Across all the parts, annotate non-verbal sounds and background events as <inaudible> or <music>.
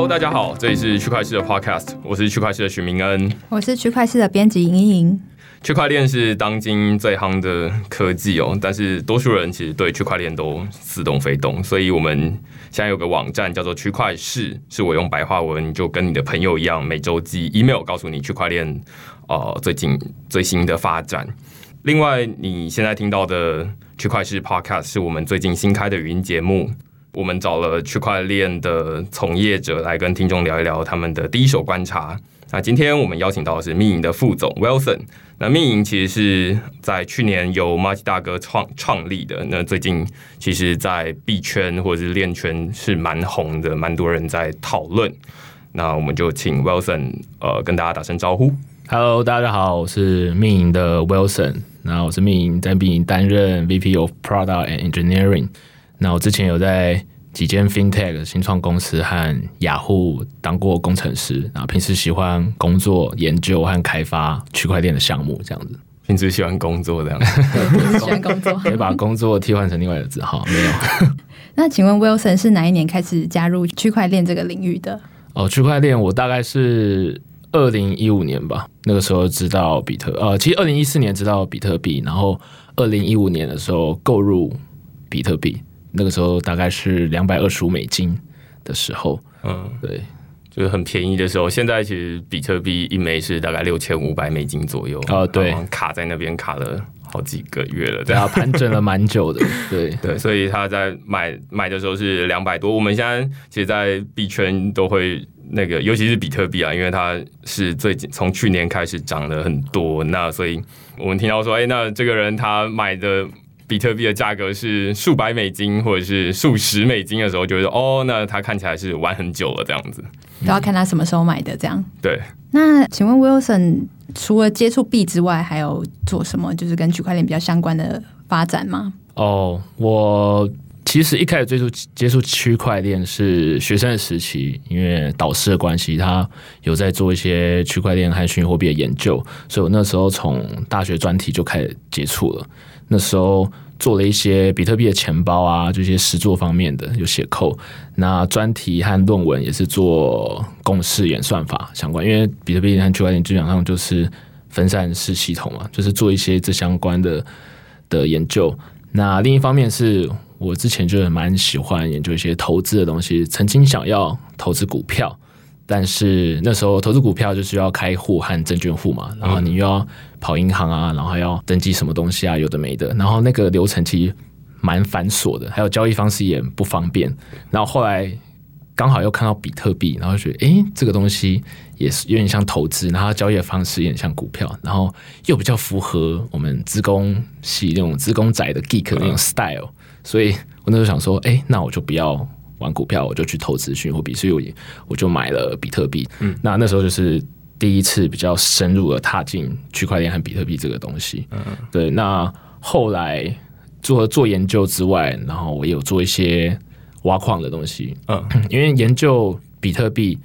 Hello，大家好，这里是区块链的 Podcast，我是区块链的许明恩，我是区块链的编辑莹莹。区块链是当今最夯的科技哦，但是多数人其实对区块链都似懂非懂，所以我们现在有个网站叫做区块市，是我用白话文就跟你的朋友一样，每周寄 email 告诉你区块链呃最近最新的发展。另外，你现在听到的区块市 Podcast 是我们最近新开的语音节目，我们找了区块链的从业者来跟听众聊一聊他们的第一手观察。那今天我们邀请到的是密银的副总 Wilson。那密银其实是在去年由 Marty 大哥创创立的。那最近其实，在币圈或者是链圈是蛮红的，蛮多人在讨论。那我们就请 Wilson 呃跟大家打声招呼。Hello，大家好，我是密银的 Wilson。那我是密银在密银担任 VP of Product and Engineering。那我之前有在几间 FinTech 新创公司和雅虎当过工程师，然后平时喜欢工作、研究和开发区块链的项目，这样子。平时喜欢工作这样子，<laughs> 喜欢工作，可以把工作替换成另外的字号，没有。<laughs> 那请问 Wilson 是哪一年开始加入区块链这个领域的？哦，区块链我大概是二零一五年吧，那个时候知道比特，呃，其实二零一四年知道比特币，然后二零一五年的时候购入比特币。那个时候大概是两百二十五美金的时候，嗯，对，就是很便宜的时候。现在其实比特币一枚是大概六千五百美金左右啊，对，卡在那边卡了好几个月了，对啊，盘整了蛮久的，<laughs> 对对，所以他在买买的时候是两百多。我们现在其实，在币圈都会那个，尤其是比特币啊，因为它是最近从去年开始涨了很多，那所以我们听到说，哎，那这个人他买的。比特币的价格是数百美金或者是数十美金的时候，就是哦，那它看起来是玩很久了这样子。都要看他什么时候买的这样。对。那请问 Wilson 除了接触币之外，还有做什么就是跟区块链比较相关的发展吗？哦，我其实一开始接触接触区块链是学生的时期，因为导师的关系，他有在做一些区块链和虚拟货币的研究，所以我那时候从大学专题就开始接触了。那时候做了一些比特币的钱包啊，这些实作方面的有写 code。那专题和论文也是做共识演算法相关，因为比特币和区块链基本上就是分散式系统嘛，就是做一些这相关的的研究。那另一方面是我之前就蛮喜欢研究一些投资的东西，曾经想要投资股票。但是那时候投资股票就是要开户和证券户嘛，然后你又要跑银行啊，然后还要登记什么东西啊，有的没的，然后那个流程其实蛮繁琐的，还有交易方式也不方便。然后后来刚好又看到比特币，然后觉得诶，这个东西也是有点像投资，然后交易的方式也像股票，然后又比较符合我们资工系那种资工仔的 geek 的那种 style，所以我那时候想说，诶，那我就不要。玩股票，我就去投资虚拟货币，所以我我就买了比特币。嗯，那那时候就是第一次比较深入的踏进区块链和比特币这个东西。嗯，对。那后来做做研究之外，然后我也有做一些挖矿的东西。嗯，<clears throat> 因为研究比特币，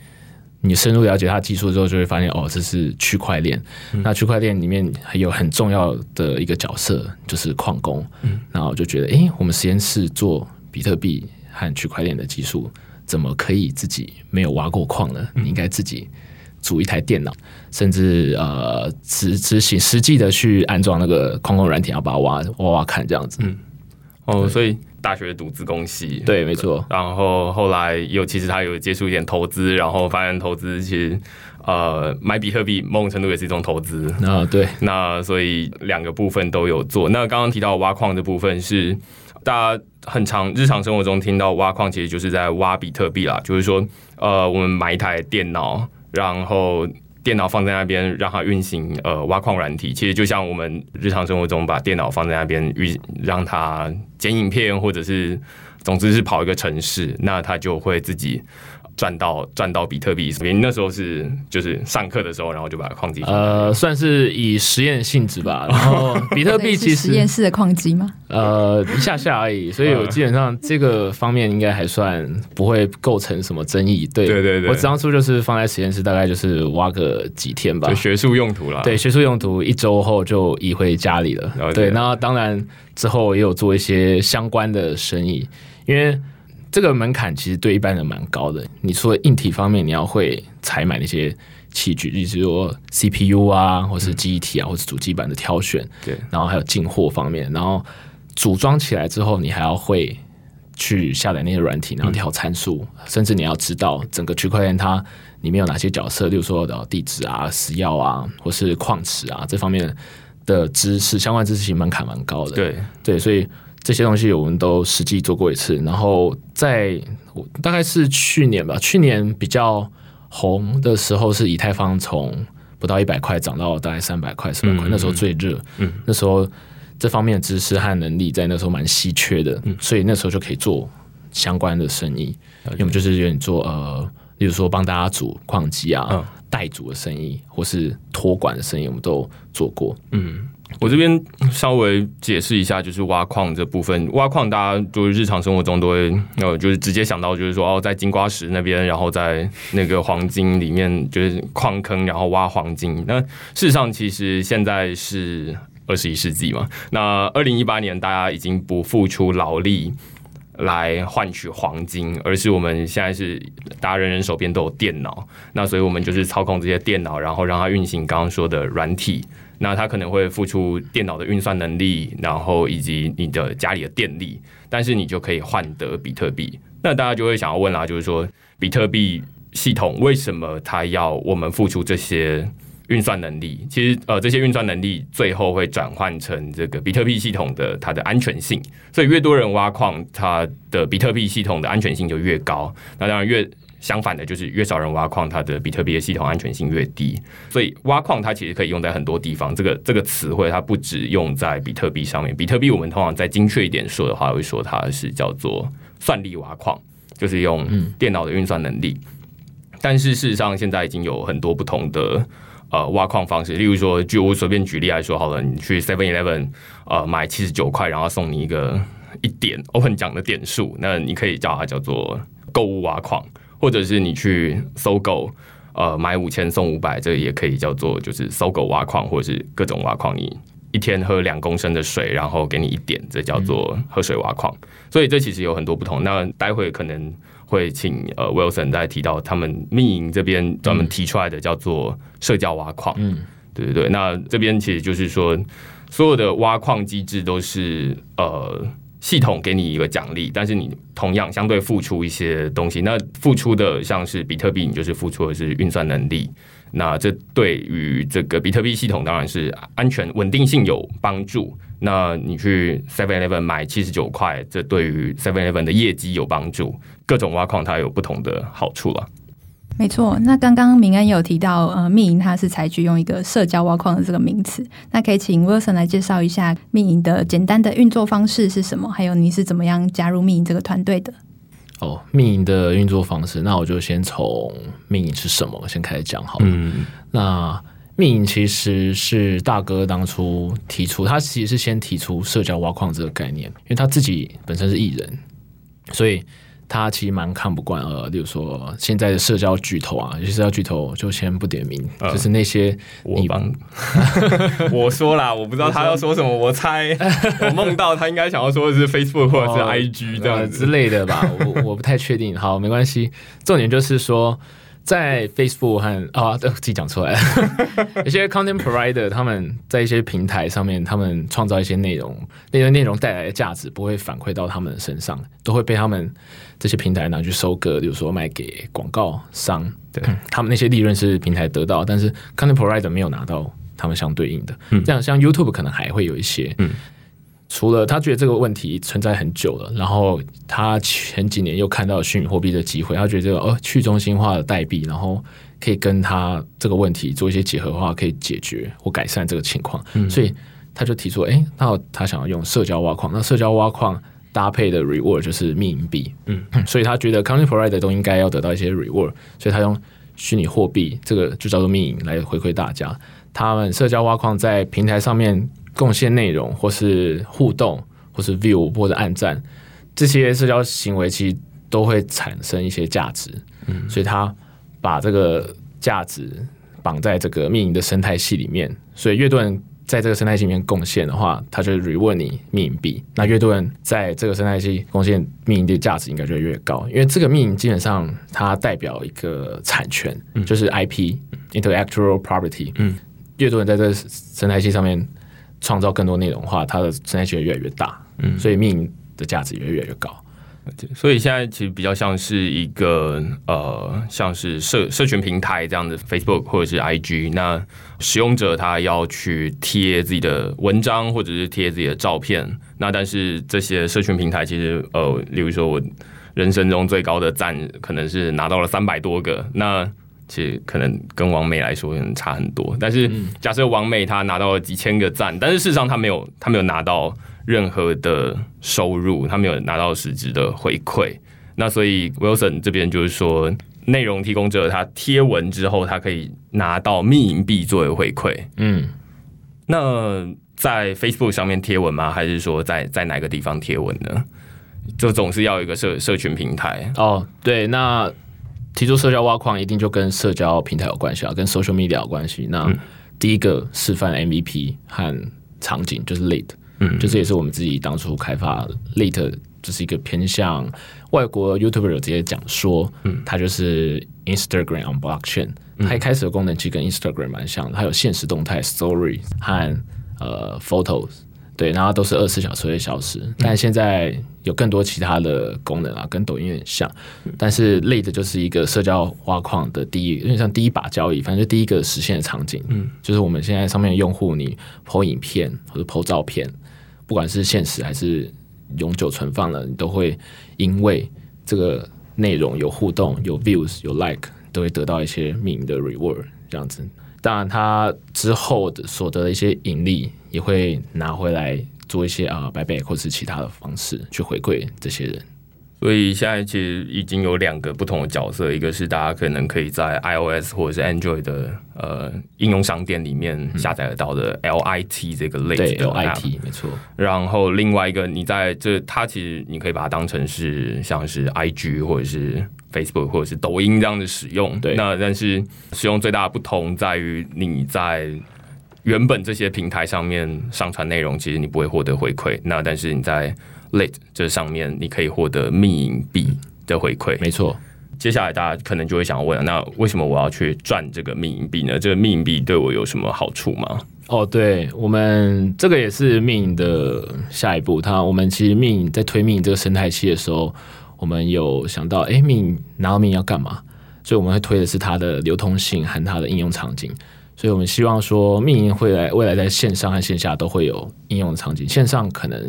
你深入了解它技术之后，就会发现哦，这是区块链。嗯，那区块链里面还有很重要的一个角色就是矿工。嗯，然后我就觉得，哎，我们实验室做比特币。和区块链的技术怎么可以自己没有挖过矿呢？你应该自己组一台电脑，甚至呃执执行实际的去安装那个矿工软体，要把它挖挖挖看这样子。嗯，哦，所以大学读资工系，对，没错。然后后来又其实他有接触一点投资，然后发现投资其实呃买比特币某种程度也是一种投资啊。对，那所以两个部分都有做。那刚刚提到挖矿的部分是。大家很常日常生活中听到挖矿，其实就是在挖比特币啦。就是说，呃，我们买一台电脑，然后电脑放在那边让它运行，呃，挖矿软体。其实就像我们日常生活中把电脑放在那边运，让它剪影片，或者是总之是跑一个城市，那它就会自己。赚到赚到比特币，所以那时候是就是上课的时候，然后就把矿机呃，算是以实验性质吧。<laughs> 然后比特币 <laughs> 其实实验室的矿机吗？呃，一下下而已，所以我基本上这个方面应该还算不会构成什么争议。对对对对，我当初就是放在实验室，大概就是挖个几天吧，就学术用途啦。对，学术用途，一周后就移回家里了。对，那当然之后也有做一些相关的生意，因为。这个门槛其实对一般人蛮高的。你除了硬体方面，你要会采买那些器具，例如说 CPU 啊，或是记忆体啊，或是主机板的挑选，对，然后还有进货方面，然后组装起来之后，你还要会去下载那些软体，然后调参数，嗯、甚至你要知道整个区块链它里面有哪些角色，例如说的地址啊、私钥啊，或是矿池啊这方面的知识，相关知识其实门槛蛮高的。对对，所以这些东西我们都实际做过一次。然后在大概是去年吧，去年比较红的时候是以太坊从不到一百块涨到大概三百块、四百块，那时候最热。嗯，那时候。这方面的知识和能力在那时候蛮稀缺的，嗯，所以那时候就可以做相关的生意。要么就是有点做呃，例如说帮大家组矿机啊、嗯、代组的生意，或是托管的生意，我们都做过。嗯，我这边稍微解释一下，就是挖矿这部分，挖矿大家就是日常生活中都会呃，就是直接想到就是说哦，在金瓜石那边，然后在那个黄金里面就是矿坑，然后挖黄金。那事实上，其实现在是。二十一世纪嘛，那二零一八年大家已经不付出劳力来换取黄金，而是我们现在是大家人人手边都有电脑，那所以我们就是操控这些电脑，然后让它运行刚刚说的软体，那它可能会付出电脑的运算能力，然后以及你的家里的电力，但是你就可以换得比特币。那大家就会想要问啦，就是说比特币系统为什么它要我们付出这些？运算能力，其实呃，这些运算能力最后会转换成这个比特币系统的它的安全性。所以越多人挖矿，它的比特币系统的安全性就越高。那当然，越相反的就是越少人挖矿，它的比特币的系统安全性越低。所以挖矿它其实可以用在很多地方。这个这个词汇它不只用在比特币上面。比特币我们通常再精确一点说的话，会说它是叫做算力挖矿，就是用电脑的运算能力。但是事实上，现在已经有很多不同的。呃，挖矿方式，例如说，就我随便举例来说好了，你去 Seven Eleven，呃，买七十九块，然后送你一个一点 Open 奖的点数，那你可以叫它叫做购物挖矿，或者是你去搜狗，呃，买五千送五百，这个也可以叫做就是搜狗挖矿，或者是各种挖矿，你一天喝两公升的水，然后给你一点，这叫做喝水挖矿。所以这其实有很多不同。那待会可能。会请呃 Wilson 再提到他们密营这边专门提出来的叫做社交挖矿，嗯，对对对。那这边其实就是说，所有的挖矿机制都是呃系统给你一个奖励，但是你同样相对付出一些东西。那付出的像是比特币，你就是付出的是运算能力。那这对于这个比特币系统当然是安全稳定性有帮助。那你去 Seven Eleven 买七十九块，这对于 Seven Eleven 的业绩有帮助。各种挖矿它有不同的好处啊。没错，那刚刚明恩有提到，呃，密银它是采取用一个社交挖矿的这个名词。那可以请 Wilson 来介绍一下密银的简单的运作方式是什么？还有你是怎么样加入密银这个团队的？哦，密银的运作方式，那我就先从密银是什么先开始讲好了。嗯，那。密银其实是大哥当初提出，他其实是先提出社交挖矿这个概念，因为他自己本身是艺人，所以他其实蛮看不惯呃，例如说现在的社交巨头啊，有些社交巨头就先不点名，呃、就是那些你帮 <laughs> 我说啦，我不知道他要说什么，我猜 <laughs> 我梦到他应该想要说的是 Facebook 或者是 IG 这样、呃、之类的吧，我我不太确定。好，没关系，重点就是说。在 Facebook 和啊，自己讲出来。了，<laughs> 有些 content provider 他们在一些平台上面，他们创造一些内容，那些内容带来的价值不会反馈到他们身上，都会被他们这些平台拿去收割，比如说卖给广告商，对，<clears throat> 他们那些利润是平台得到，但是 content provider 没有拿到他们相对应的，这样像 YouTube 可能还会有一些，嗯。除了他觉得这个问题存在很久了，然后他前几年又看到虚拟货币的机会，他觉得这个呃去中心化的代币，然后可以跟他这个问题做一些结合的话，可以解决或改善这个情况，嗯、所以他就提出，哎，那他想要用社交挖矿，那社交挖矿搭配的 reward 就是密银币，嗯，<clears throat> 所以他觉得 content provider 都应该要得到一些 reward，所以他用虚拟货币这个就叫做密银来回馈大家，他们社交挖矿在平台上面。贡献内容，或是互动，或是 view 或者按赞，这些社交行为其实都会产生一些价值。嗯，所以他把这个价值绑在这个密银的生态系里面，所以越多人在这个生态系里面贡献的话，他就 reward 你密营币。那越多人在这个生态系贡献密银的价值，应该就会越高。因为这个密营基本上它代表一个产权，嗯、就是 IP、嗯、（intellectual property）。嗯，越多人在这个生态系上面创造更多内容的话，它的生态系会越来越大。嗯，所以密银的价值也越来越高。所以现在其实比较像是一个呃，像是社社群平台这样的 Facebook 或者是 IG，那使用者他要去贴自己的文章或者是贴自己的照片，那但是这些社群平台其实呃，例如说我人生中最高的赞可能是拿到了三百多个，那其实可能跟王美来说可能差很多。但是假设王美她拿到了几千个赞，但是事实上她没有她没有拿到。任何的收入，她没有拿到实质的回馈。那所以 Wilson 这边就是说，内容提供者他贴文之后，他可以拿到密银币作为回馈。嗯，那在 Facebook 上面贴文吗？还是说在在哪个地方贴文呢？就总是要有一个社社群平台哦。对，那提出社交挖矿一定就跟社交平台有关系啊，跟 social media 有关系。那第一个示范 MVP 和场景就是 Lit。嗯，就这也是我们自己当初开发 Late，就是一个偏向外国 YouTuber 直接讲说，嗯，它就是 Instagram on Blockchain，它一开始的功能其实跟 Instagram 蛮像的，它有现实动态 Story 和呃 Photos。对，然后都是二十四小时会消失，但现在有更多其他的功能啊，跟抖音有点像，但是类的就是一个社交挖矿的第一，有点像第一把交椅，反正就第一个实现的场景，嗯，就是我们现在上面的用户，你 po 影片或者 po 照片，不管是现实还是永久存放了，你都会因为这个内容有互动、有 views、有 like，都会得到一些名的 reward，这样子。当然，它之后的所得的一些盈利也会拿回来做一些啊 buyback 或是其他的方式去回馈这些人。所以现在其实已经有两个不同的角色，一个是大家可能可以在 iOS 或者是 Android 的呃应用商店里面下载得到的 LIT 这个类的 LIT 没错。然后另外一个，你在这它其实你可以把它当成是像是 IG 或者是。Facebook 或者是抖音这样的使用，对，那但是使用最大的不同在于你在原本这些平台上面上传内容，其实你不会获得回馈。那但是你在 Late 这上面，你可以获得密银币的回馈。没错，接下来大家可能就会想问：那为什么我要去赚这个密银币呢？这个密银币对我有什么好处吗？哦，对我们这个也是密银的下一步。它我们其实密银在推密银这个生态系的时候。我们有想到，哎，密银拿到密银要干嘛？所以我们会推的是它的流通性和它的应用场景。所以我们希望说，密营会来未来在线上和线下都会有应用的场景。线上可能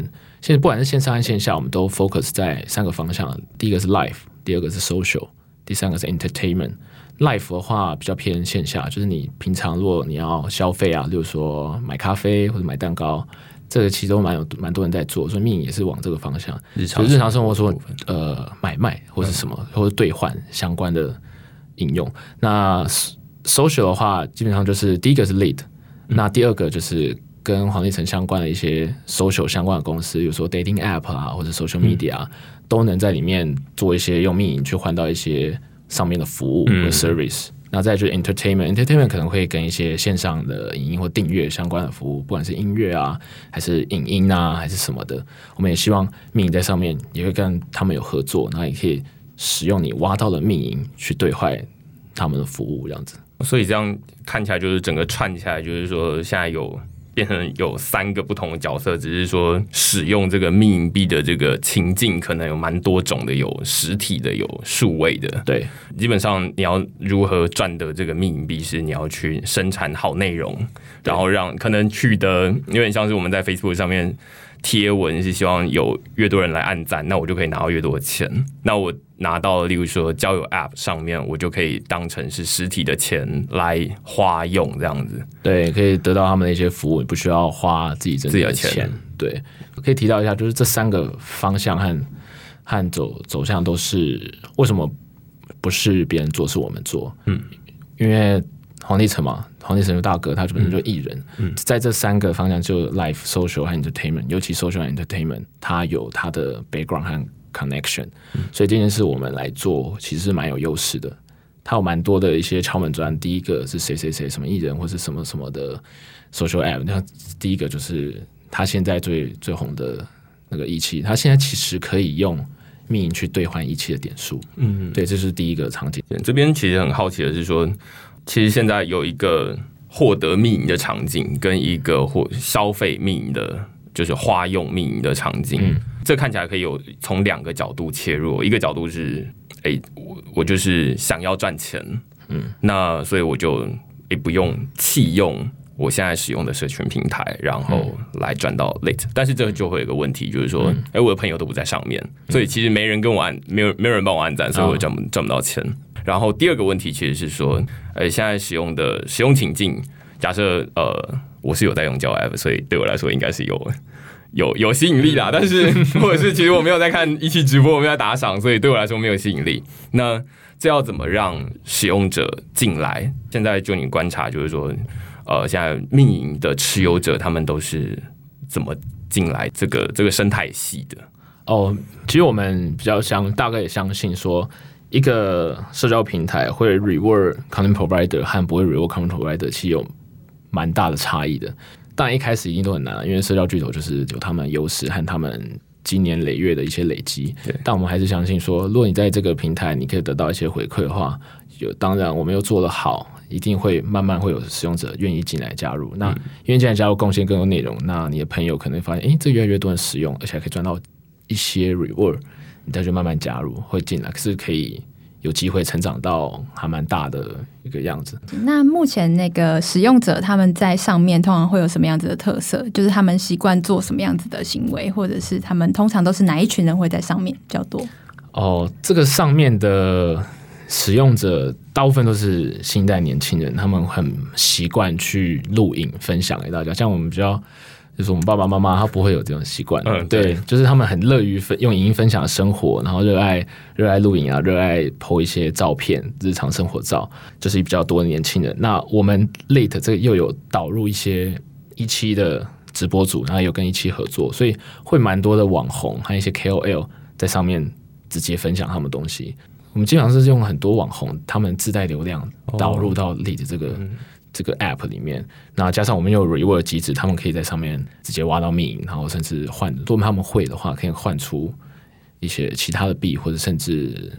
现在不管是线上和线下，我们都 focus 在三个方向：第一个是 life，第二个是 social，第三个是 entertainment。life 的话比较偏线下，就是你平常如果你要消费啊，例如说买咖啡或者买蛋糕。这个其实都蛮有蛮多人在做，所以密银也是往这个方向，日常日常生活中呃买卖或者什么、嗯、或者兑换相关的应用。那 social 的话，基本上就是第一个是嗯、那第二个就是跟黄立成相关的一些 social 相关的公司，比如说 dating app 啊或者 social media、嗯、都能在里面做一些用密银去换到一些上面的服务和 service。嗯那再就是 entertainment，entertainment 可能会跟一些线上的影音或订阅相关的服务，不管是音乐啊，还是影音啊，还是什么的，我们也希望密银在上面也会跟他们有合作，然后也可以使用你挖到的密银去兑换他们的服务，这样子。所以这样看起来就是整个串起来，就是说现在有。变成有三个不同的角色，只是说使用这个密银币的这个情境可能有蛮多种的，有实体的，有数位的。对，基本上你要如何赚得这个密银币，是你要去生产好内容，然后让可能取得有点像是我们在 Facebook 上面。贴文是希望有越多人来按赞，那我就可以拿到越多的钱。那我拿到，例如说交友 App 上面，我就可以当成是实体的钱来花用，这样子。对，可以得到他们的一些服务，你不需要花自己自己的钱。对，可以提到一下，就是这三个方向和和走走向都是为什么不是别人做，是我们做？嗯，因为。黄立成嘛，黄立成的大哥，他本身就艺人，嗯，在这三个方向，就 life、social 和 entertainment，尤其 social 和 entertainment，他有他的 background 和 connection，嗯，所以这件事我们来做，其实是蛮有优势的。他有蛮多的一些敲门砖。第一个是谁谁谁什么艺人或是什么什么的 social app。那第一个就是他现在最最红的那个一期，他现在其实可以用命去兑换一期的点数。嗯，对，这是第一个场景。这边其实很好奇的是说，其实现在有一个获得命的场景，跟一个或消费命的，就是花用命的场景。嗯这看起来可以有从两个角度切入，一个角度是，哎，我我就是想要赚钱，嗯，那所以我就也不用弃用我现在使用的社群平台，然后来转到 late，。但是这就会有一个问题，就是说，哎，我的朋友都不在上面，所以其实没人跟我按，没有没有人帮我按赞，所以我赚不赚不到钱。然后第二个问题其实是说，哎，现在使用的使用情境，假设呃我是有在用交友 App，所以对我来说应该是有。有有吸引力啦，但是 <laughs> 或者是其实我没有在看一期直播，我没有在打赏，所以对我来说没有吸引力。那这要怎么让使用者进来？现在就你观察，就是说，呃，现在命营的持有者他们都是怎么进来这个这个生态系的？哦，其实我们比较相大概也相信说，一个社交平台会 reward content provider 和不会 reward content provider 其实有蛮大的差异的。但一开始一定都很难，因为社交巨头就是有他们优势和他们今年累月的一些累积。但我们还是相信说，如果你在这个平台你可以得到一些回馈的话，有当然我们又做得好，一定会慢慢会有使用者愿意进来加入。那愿意进来加入，贡献更多内容，那你的朋友可能发现，诶，这越来越多人使用，而且还可以赚到一些 reward，你再去慢慢加入会进来，可是可以。有机会成长到还蛮大的一个样子。那目前那个使用者他们在上面通常会有什么样子的特色？就是他们习惯做什么样子的行为，或者是他们通常都是哪一群人会在上面比较多？哦，这个上面的使用者大部分都是新一代年轻人，他们很习惯去录影分享给大家。像我们比较。就是我们爸爸妈妈，他不会有这种习惯。嗯，对，就是他们很乐于分用影音分享生活，然后热爱热爱录影啊，热爱 po 一些照片、日常生活照，就是比较多的年轻人。那我们 Late 这个又有导入一些一期的直播组，然后有跟一期合作，所以会蛮多的网红还有一些 KOL 在上面直接分享他们东西。我们经常是用很多网红他们自带流量导入到 Lit 这个。哦嗯这个 app 里面，那加上我们有 reward 机制，他们可以在上面直接挖到命，然后甚至换，如果他们会的话，可以换出一些其他的币，或者甚至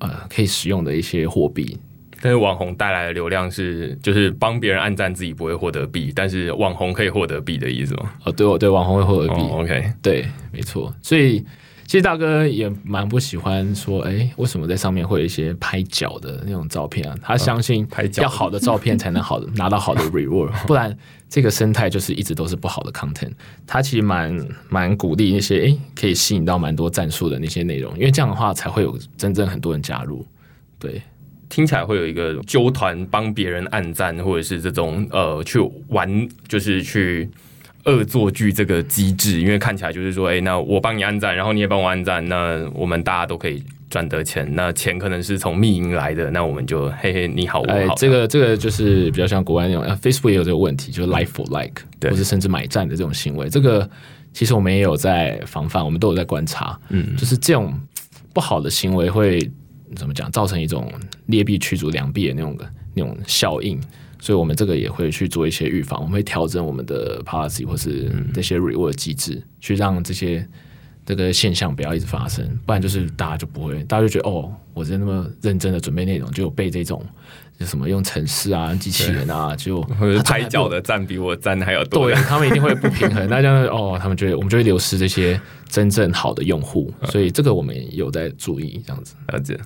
呃可以使用的一些货币。但是网红带来的流量是，就是帮别人按赞，自己不会获得币，但是网红可以获得币的意思吗？哦，对哦，对，网红会获得币。哦，OK，对，没错，所以。其实大哥也蛮不喜欢说，哎，为什么在上面会有一些拍脚的那种照片啊？他相信 <laughs> 要好的照片才能好的 <laughs> 拿到好的 reward，不然这个生态就是一直都是不好的 content。他其实蛮蛮鼓励那些哎可以吸引到蛮多赞数的那些内容，因为这样的话才会有真正很多人加入。对，听起来会有一个纠团帮别人按赞，或者是这种呃去玩，就是去。恶作剧这个机制，因为看起来就是说，哎，那我帮你按赞，然后你也帮我按赞，那我们大家都可以赚得钱。那钱可能是从密营来的，那我们就嘿嘿，你好，我好。哎，这个这个就是比较像国外那种，啊，Facebook 也有这个问题，就是 like for like，对，或者甚至买赞的这种行为。这个其实我们也有在防范，我们都有在观察，嗯，就是这种不好的行为会怎么讲，造成一种劣币驱逐良币的那种的那种效应。所以，我们这个也会去做一些预防，我们会调整我们的 policy 或是这些 reward 机制，去让这些这个现象不要一直发生，不然就是大家就不会，大家就觉得哦，我在那么认真的准备内容，就被这种就什么用程式啊、机器人啊，就拍脚的赞比我赞还要多，对，他们一定会不平衡，<laughs> 那这样哦，他们觉得我们就会流失这些真正好的用户，所以这个我们有在注意，这样子。了解。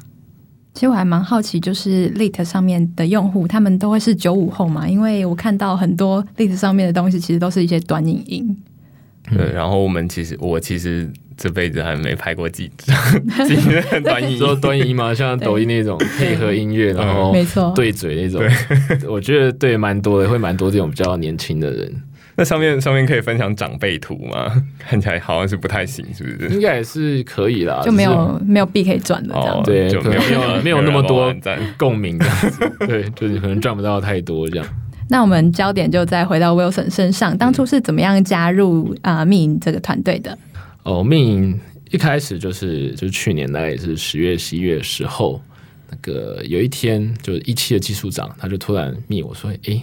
其实我还蛮好奇，就是 Lit 上面的用户，他们都会是九五后嘛？因为我看到很多 Lit 上面的东西，其实都是一些短影音。对，然后我们其实我其实这辈子还没拍过几 <laughs> 支 <laughs> 短影音，说短影音嘛，<laughs> 像抖音那种配合音乐，然后没错对嘴那种。我觉得对蛮多的，会蛮多这种比较年轻的人。那上面上面可以分享长辈图吗？<laughs> 看起来好像是不太行，是不是？应该也是可以啦，就没有没有币可以赚的这样。对，可能没有没有那么多共鸣这样子。<laughs> 对，就是可能赚不到太多这样。<laughs> 那我们焦点就再回到 Wilson 身上，当初是怎么样加入啊命营这个团队的？哦，命营一开始就是就是去年大概也是十月十一月的时候，那个有一天，就一期的技术长，他就突然密我说：“诶，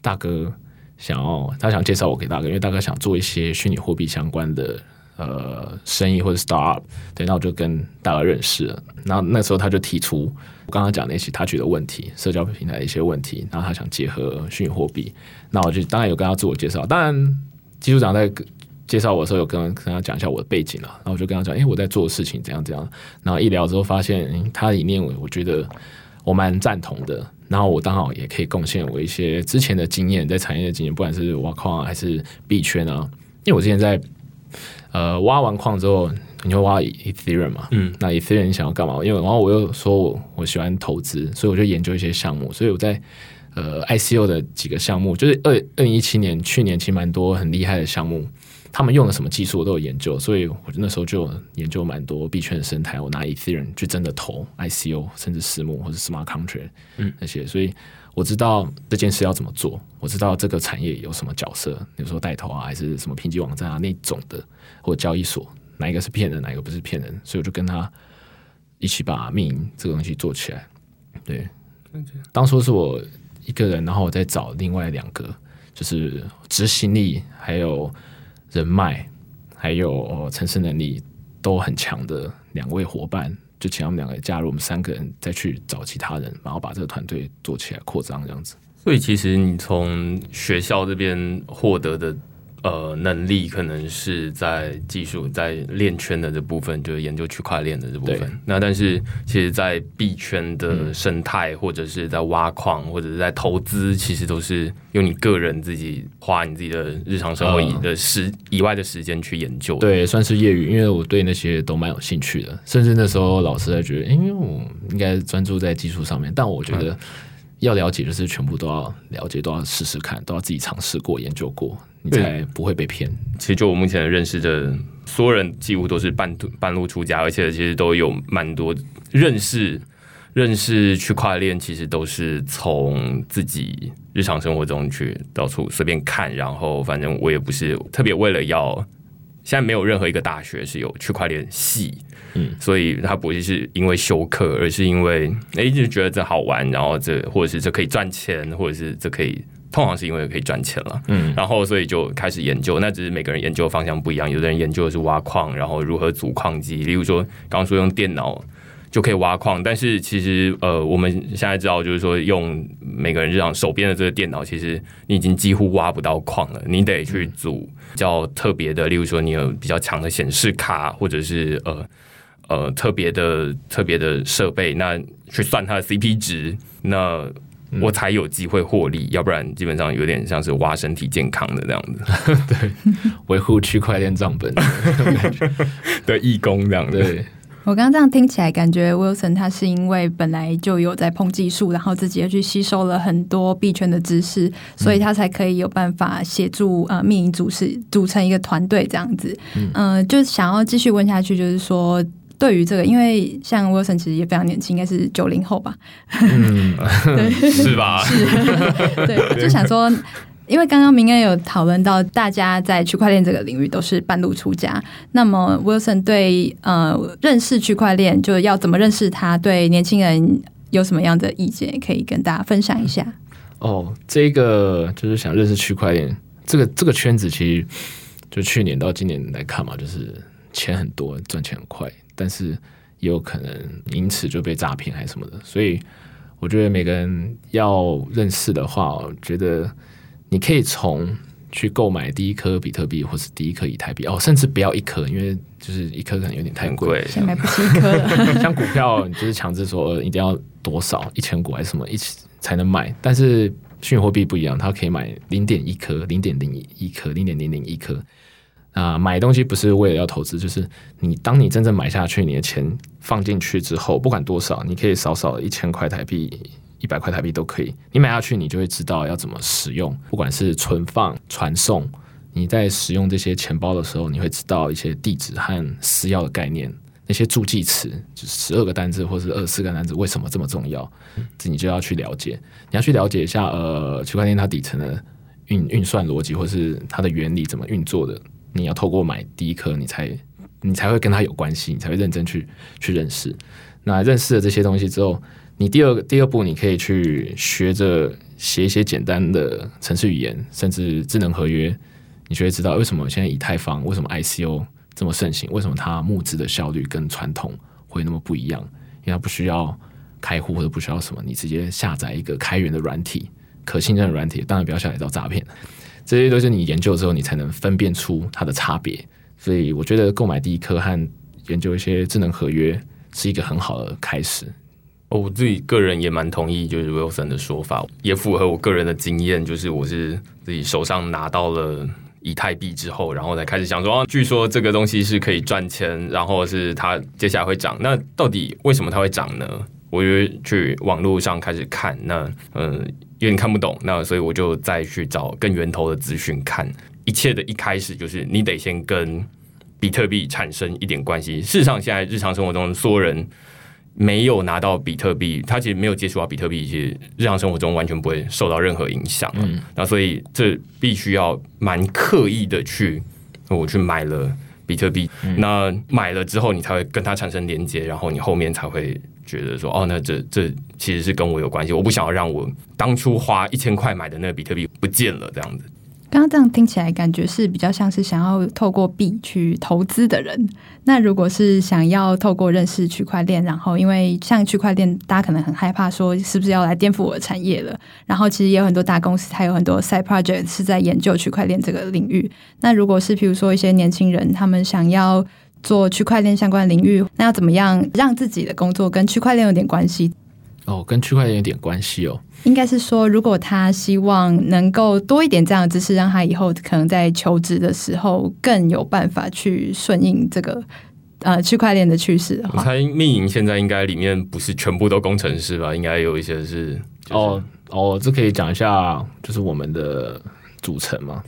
大哥想要，他想介绍我给大哥，因为大哥想做一些虚拟货币相关的呃生意或者 startup。对，那我就跟大哥认识了。然后那时候他就提出我刚刚讲那些他觉得问题，社交平台的一些问题，然后他想结合虚拟货币。那我就当然有跟他自我介绍，当然技术长在。介绍我的时候有跟跟他讲一下我的背景了，然后我就跟他讲，哎，我在做的事情怎样怎样。然后一聊之后发现，他里面我觉得我蛮赞同的。然后我刚好也可以贡献我一些之前的经验，在产业的经验，不管是挖矿还是币圈啊。因为我之前在呃挖完矿之后，你会挖 Ethereum 嘛？嗯，那 Ethereum 你想要干嘛？因为然后我又说我我喜欢投资，所以我就研究一些项目。所以我在呃 ICO 的几个项目，就是二二零一七年去年其实蛮多很厉害的项目。他们用的什么技术，我都有研究，所以我那时候就研究蛮多币圈的生态。我拿 Ethereum 去真的投 ICO，甚至私募或者 Smart Contract，嗯，那些，所以我知道这件事要怎么做，我知道这个产业有什么角色，比如说带头啊，还是什么评级网站啊那种的，或者交易所，哪一个是骗人，哪一个不是骗人，所以我就跟他一起把命营这个东西做起来。对，当初是我一个人，然后我再找另外两个，就是执行力还有。人脉还有城市能力都很强的两位伙伴，就请他们两个加入，我们三个人再去找其他人，然后把这个团队做起来扩张这样子。所以，其实你从学校这边获得的。呃，能力可能是在技术，在链圈的这部分，就是研究区块链的这部分。那但是，其实，在币圈的生态，或者是在挖矿，或者是在投资，其实都是用你个人自己花你自己的日常生活以的时以外的时间去研究。对，算是业余，因为我对那些都蛮有兴趣的。甚至那时候老师还觉得，因为我应该专注在技术上面，但我觉得要了解，就是全部都要了解，都要试试看，都要自己尝试过、研究过。你才不会被骗。其实就我目前认识的所有人，几乎都是半途半路出家，而且其实都有蛮多认识认识区块链，其实都是从自己日常生活中去到处随便看，然后反正我也不是特别为了要，现在没有任何一个大学是有区块链系，嗯，所以他不是是因为修课，而是因为哎就觉得这好玩，然后这或者是这可以赚钱，或者是这可以。通常是因为可以赚钱了，嗯，然后所以就开始研究。那只是每个人研究的方向不一样，有的人研究的是挖矿，然后如何组矿机。例如说，刚刚说用电脑就可以挖矿，但是其实呃，我们现在知道，就是说用每个人日常手边的这个电脑，其实你已经几乎挖不到矿了。你得去组比较特别的，例如说你有比较强的显示卡，或者是呃呃特别的特别的设备，那去算它的 CP 值，那。我才有机会获利，要不然基本上有点像是挖身体健康的这样子。<laughs> 对，维护区块链账本 <laughs> 的义工这样子。对，我刚刚这样听起来，感觉 Wilson 他是因为本来就有在碰技术，然后自己又去吸收了很多币圈的知识，所以他才可以有办法协助呃命营组织组成一个团队这样子。嗯、呃，就想要继续问下去，就是说。对于这个，因为像 Wilson 其实也非常年轻，应该是九零后吧？嗯，对，是吧？是，对，就想说，因为刚刚明恩有讨论到，大家在区块链这个领域都是半路出家。那么 Wilson 对呃认识区块链，就要怎么认识它？对年轻人有什么样的意见，可以跟大家分享一下？哦，这个就是想认识区块链，这个这个圈子其实就去年到今年来看嘛，就是钱很多，赚钱很快。但是也有可能因此就被诈骗还是什么的，所以我觉得每个人要认识的话，我觉得你可以从去购买第一颗比特币或是第一颗以太币哦，甚至不要一颗，因为就是一颗可能有点太贵，先买不起一颗。<laughs> 像股票，你就是强制说一定要多少一千股还是什么一起才能买，但是虚拟货币不一样，它可以买零点一颗、零点零一颗、零点零零一颗。啊，买东西不是为了要投资，就是你当你真正买下去，你的钱放进去之后，不管多少，你可以少少一千块台币、一百块台币都可以。你买下去，你就会知道要怎么使用，不管是存放、传送，你在使用这些钱包的时候，你会知道一些地址和私钥的概念，那些助记词，就是十二个单字或是二十四个单字，为什么这么重要？这你就要去了解，你要去了解一下，呃，区块链它底层的运运算逻辑，或是它的原理怎么运作的。你要透过买第一颗，你才你才会跟他有关系，你才会认真去去认识。那认识了这些东西之后，你第二第二步你可以去学着写一些简单的程式语言，甚至智能合约，你就会知道为什么现在以太坊为什么 ICO 这么盛行，为什么它募资的效率跟传统会那么不一样？因为它不需要开户或者不需要什么，你直接下载一个开源的软体，可信任的软体，当然不要下载到诈骗。这些都是你研究之后，你才能分辨出它的差别。所以我觉得购买第一颗和研究一些智能合约是一个很好的开始。哦我自己个人也蛮同意，就是 Wilson 的说法，也符合我个人的经验，就是我是自己手上拿到了以太币之后，然后才开始想说，据说这个东西是可以赚钱，然后是它接下来会涨。那到底为什么它会涨呢？我就去网络上开始看，那嗯，有点看不懂，那所以我就再去找更源头的资讯看。一切的一开始就是你得先跟比特币产生一点关系。事实上，现在日常生活中所有人没有拿到比特币，他其实没有接触到比特币，其实日常生活中完全不会受到任何影响。嗯，那所以这必须要蛮刻意的去，我去买了比特币。嗯、那买了之后，你才会跟它产生连接，然后你后面才会觉得说，哦，那这这其实是跟我有关系。我不想要让我当初花一千块买的那个比特币不见了，这样子。刚刚这样听起来，感觉是比较像是想要透过币去投资的人。那如果是想要透过认识区块链，然后因为像区块链，大家可能很害怕说是不是要来颠覆我的产业了。然后其实也有很多大公司，还有很多 side project 是在研究区块链这个领域。那如果是比如说一些年轻人，他们想要做区块链相关领域，那要怎么样让自己的工作跟区块链有点关系？哦，跟区块链有点关系哦。应该是说，如果他希望能够多一点这样的知识，让他以后可能在求职的时候更有办法去顺应这个呃区块链的趋势的话。我猜密营现在应该里面不是全部都工程师吧？应该有一些是、就是、哦哦，这可以讲一下，就是我们的组成嘛。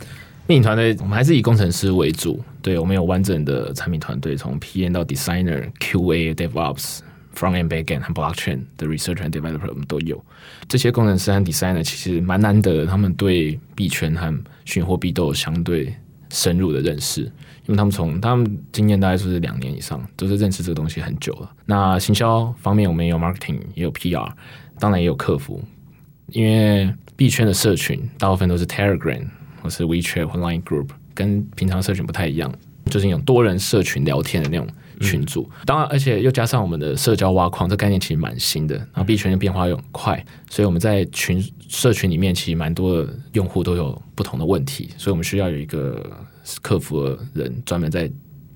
密营团队我们还是以工程师为主，对，我们有完整的产品团队，从 PM 到 Designer、QA、DevOps。Front end, back end 和 blockchain 的 researcher 和 developer 我们都有。这些工程师和 designer 其实蛮难得，他们对币圈和虚拟货币都有相对深入的认识，因为他们从他们经验大概就是两年以上，都是认识这个东西很久了。那行销方面，我们也有 marketing，也有 PR，当然也有客服。因为币圈的社群大部分都是 Telegram 或是 WeChat 或 Line Group，跟平常社群不太一样，就是那种多人社群聊天的那种。群组，当然，而且又加上我们的社交挖矿，这概念其实蛮新的。然后币圈的变化又很快，所以我们在群社群里面，其实蛮多的用户都有不同的问题，所以我们需要有一个客服的人专门在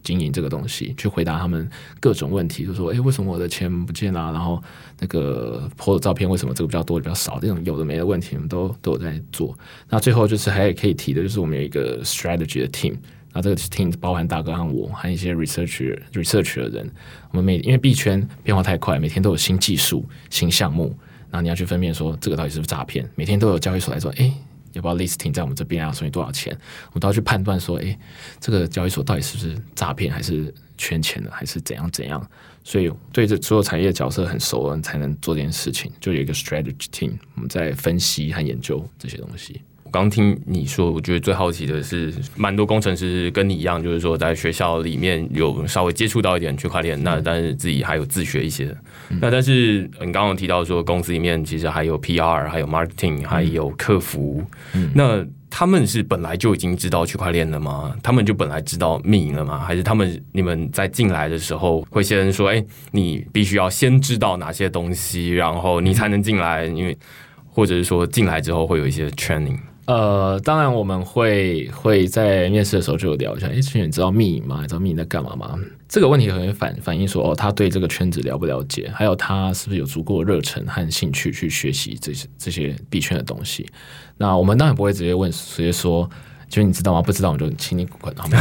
经营这个东西，去回答他们各种问题，就说：“诶，为什么我的钱不见啊？然后那个 po 的照片为什么这个比较多，比较少？这种有的没的问题，我们都都有在做。那最后就是还可以提的，就是我们有一个 strategy 的 team。那这个 team 包含大哥和我，还有一些 research research 的人。我们每因为币圈变化太快，每天都有新技术、新项目，然后你要去分辨说这个到底是不是诈骗。每天都有交易所来说，哎，要不要 listing 在我们这边啊？收你多少钱？我们都要去判断说，哎，这个交易所到底是不是诈骗，还是圈钱的，还是怎样怎样？所以对这所有产业角色很熟，人才能做这件事情。就有一个 strategy team，我们在分析和研究这些东西。我刚听你说，我觉得最好奇的是，蛮多工程师跟你一样，就是说在学校里面有稍微接触到一点区块链，那但是自己还有自学一些。那但是你刚刚提到说，公司里面其实还有 PR，还有 marketing，还有客服。那他们是本来就已经知道区块链了吗？他们就本来知道密营了吗？还是他们你们在进来的时候会先说，哎，你必须要先知道哪些东西，然后你才能进来？因为或者是说进来之后会有一些 training。呃，当然我们会会在面试的时候就聊一下，哎，其实你知道密隐吗？你知道密隐在干嘛吗？这个问题可能反反映说，哦，他对这个圈子了不了解，还有他是不是有足够热忱和兴趣去学习这些这些币圈的东西。那我们当然不会直接问，直接说。就你知道吗？不知道我就请你滚好吗？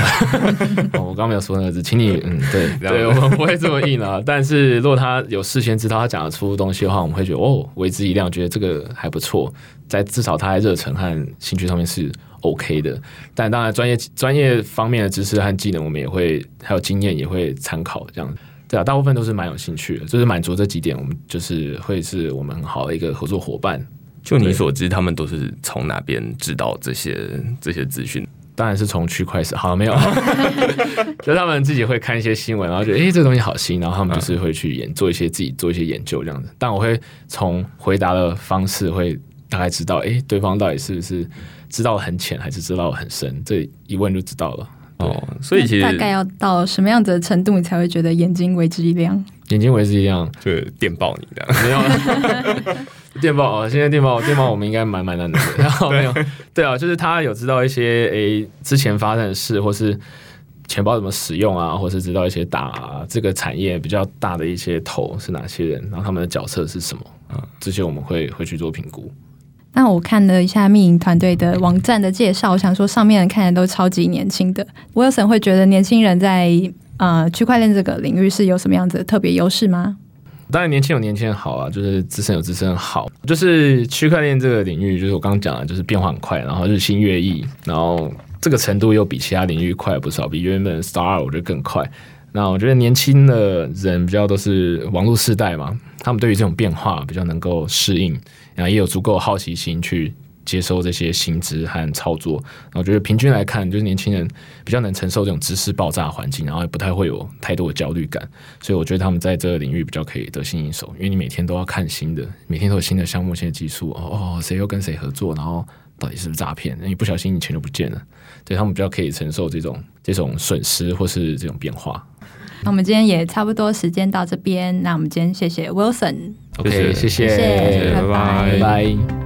<laughs> 我刚刚没有说那个字，请你嗯，对对，我们不会这么硬啊。<laughs> 但是如果他有事先知道他讲得出东西的话，我们会觉得哦，为之一亮，觉得这个还不错。在至少他在热忱和兴趣上面是 OK 的。但当然，专业专业方面的知识和技能，我们也会还有经验也会参考这样。对啊，大部分都是蛮有兴趣的，就是满足这几点，我们就是会是我们很好的一个合作伙伴。就你所知，他们都是从哪边知道这些这些资讯？当然是从区块链好了没有，<laughs> 就他们自己会看一些新闻，然后觉得哎、欸，这个东西好新，然后他们就是会去研做一些自己做一些研究这样子。但我会从回答的方式会大概知道，哎、欸，对方到底是不是知道很浅，还是知道很深，这一问就知道了。哦，所以其实大概要到什么样子的程度，你才会觉得眼睛为之一亮？眼睛为之一亮，就电爆你这样没有？<laughs> 电报哦，现在电报电报我们应该蛮蛮难的。<laughs> 然后没有，对啊，就是他有知道一些诶、欸、之前发生的事，或是钱包怎么使用啊，或是知道一些打这个产业比较大的一些头是哪些人，然后他们的角色是什么啊？这些我们会会去做评估。那我看了一下密营团队的网站的介绍，我想说上面人看起来都超级年轻的。Wilson 会觉得年轻人在呃区块链这个领域是有什么样子的特别优势吗？当然年轻有年轻的好啊，就是资深有资深好。就是区块链这个领域，就是我刚刚讲的，就是变化很快，然后日新月异，然后这个程度又比其他领域快不少，比原本 Star 我觉得更快。那我觉得年轻的人比较都是网络世代嘛，他们对于这种变化比较能够适应。然后也有足够好奇心去接收这些新知和操作。我觉得平均来看，就是年轻人比较能承受这种知识爆炸的环境，然后也不太会有太多的焦虑感。所以我觉得他们在这个领域比较可以得心应手，因为你每天都要看新的，每天都有新的项目、新的技术。哦，谁又跟谁合作？然后到底是不是诈骗？那你不小心你钱就不见了。对，他们比较可以承受这种这种损失或是这种变化。那我们今天也差不多时间到这边，那我们今天谢谢 Wilson。OK，谢谢，谢谢，拜拜。拜拜。